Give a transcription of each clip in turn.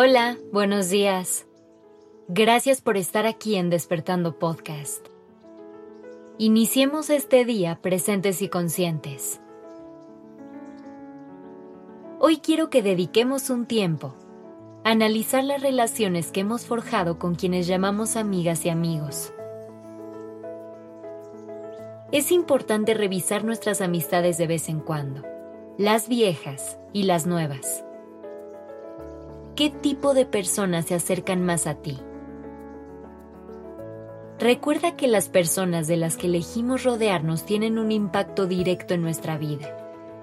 Hola, buenos días. Gracias por estar aquí en Despertando Podcast. Iniciemos este día presentes y conscientes. Hoy quiero que dediquemos un tiempo a analizar las relaciones que hemos forjado con quienes llamamos amigas y amigos. Es importante revisar nuestras amistades de vez en cuando, las viejas y las nuevas. ¿Qué tipo de personas se acercan más a ti? Recuerda que las personas de las que elegimos rodearnos tienen un impacto directo en nuestra vida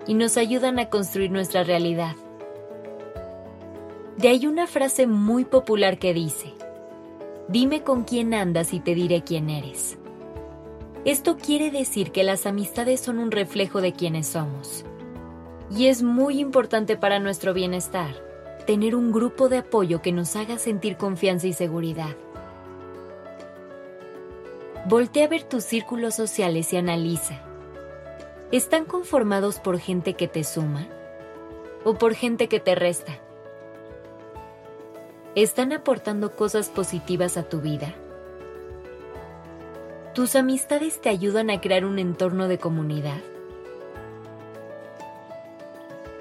y nos ayudan a construir nuestra realidad. De ahí una frase muy popular que dice, dime con quién andas y te diré quién eres. Esto quiere decir que las amistades son un reflejo de quienes somos. Y es muy importante para nuestro bienestar tener un grupo de apoyo que nos haga sentir confianza y seguridad. Voltea a ver tus círculos sociales y analiza. ¿Están conformados por gente que te suma o por gente que te resta? ¿Están aportando cosas positivas a tu vida? ¿Tus amistades te ayudan a crear un entorno de comunidad?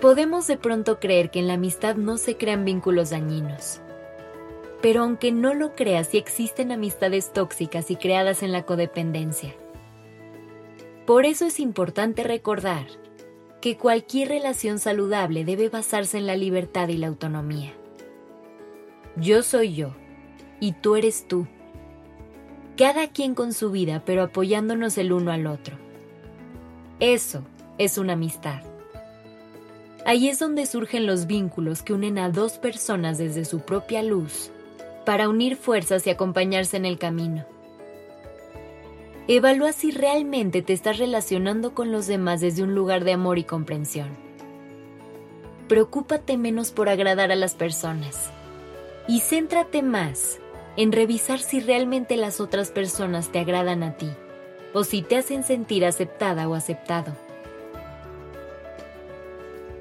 Podemos de pronto creer que en la amistad no se crean vínculos dañinos. Pero aunque no lo creas, sí existen amistades tóxicas y creadas en la codependencia. Por eso es importante recordar que cualquier relación saludable debe basarse en la libertad y la autonomía. Yo soy yo y tú eres tú cada quien con su vida, pero apoyándonos el uno al otro. Eso es una amistad. Ahí es donde surgen los vínculos que unen a dos personas desde su propia luz, para unir fuerzas y acompañarse en el camino. Evalúa si realmente te estás relacionando con los demás desde un lugar de amor y comprensión. Preocúpate menos por agradar a las personas y céntrate más en revisar si realmente las otras personas te agradan a ti o si te hacen sentir aceptada o aceptado.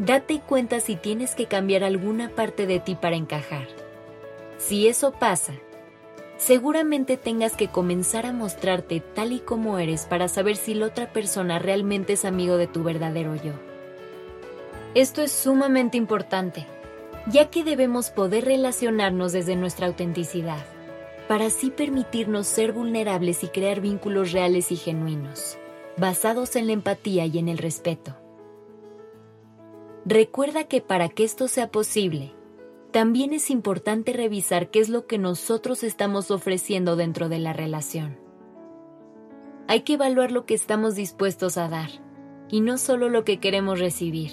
Date cuenta si tienes que cambiar alguna parte de ti para encajar. Si eso pasa, seguramente tengas que comenzar a mostrarte tal y como eres para saber si la otra persona realmente es amigo de tu verdadero yo. Esto es sumamente importante, ya que debemos poder relacionarnos desde nuestra autenticidad para así permitirnos ser vulnerables y crear vínculos reales y genuinos, basados en la empatía y en el respeto. Recuerda que para que esto sea posible, también es importante revisar qué es lo que nosotros estamos ofreciendo dentro de la relación. Hay que evaluar lo que estamos dispuestos a dar y no solo lo que queremos recibir.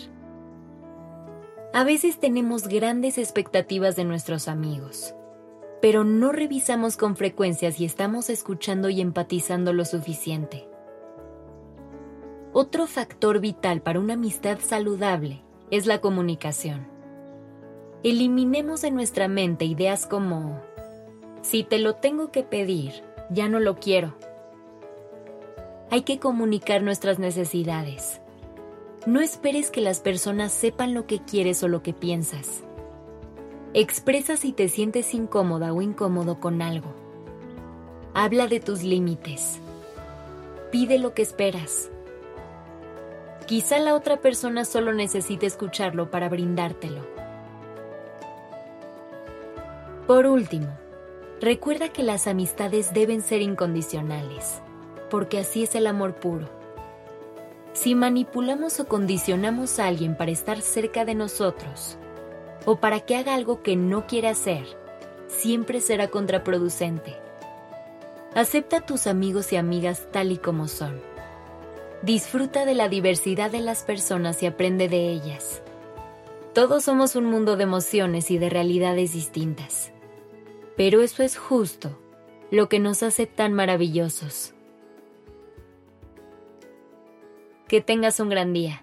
A veces tenemos grandes expectativas de nuestros amigos pero no revisamos con frecuencia si estamos escuchando y empatizando lo suficiente. Otro factor vital para una amistad saludable es la comunicación. Eliminemos de nuestra mente ideas como, si te lo tengo que pedir, ya no lo quiero. Hay que comunicar nuestras necesidades. No esperes que las personas sepan lo que quieres o lo que piensas Expresa si te sientes incómoda o incómodo con algo. Habla de tus límites. Pide lo que esperas. Quizá la otra persona solo necesite escucharlo para brindártelo. Por último, recuerda que las amistades deben ser incondicionales, porque así es el amor puro. Si manipulamos o condicionamos a alguien para estar cerca de nosotros, o para que haga algo que no quiere hacer, siempre será contraproducente. Acepta a tus amigos y amigas tal y como son. Disfruta de la diversidad de las personas y aprende de ellas. Todos somos un mundo de emociones y de realidades distintas. Pero eso es justo lo que nos hace tan maravillosos. Que tengas un gran día.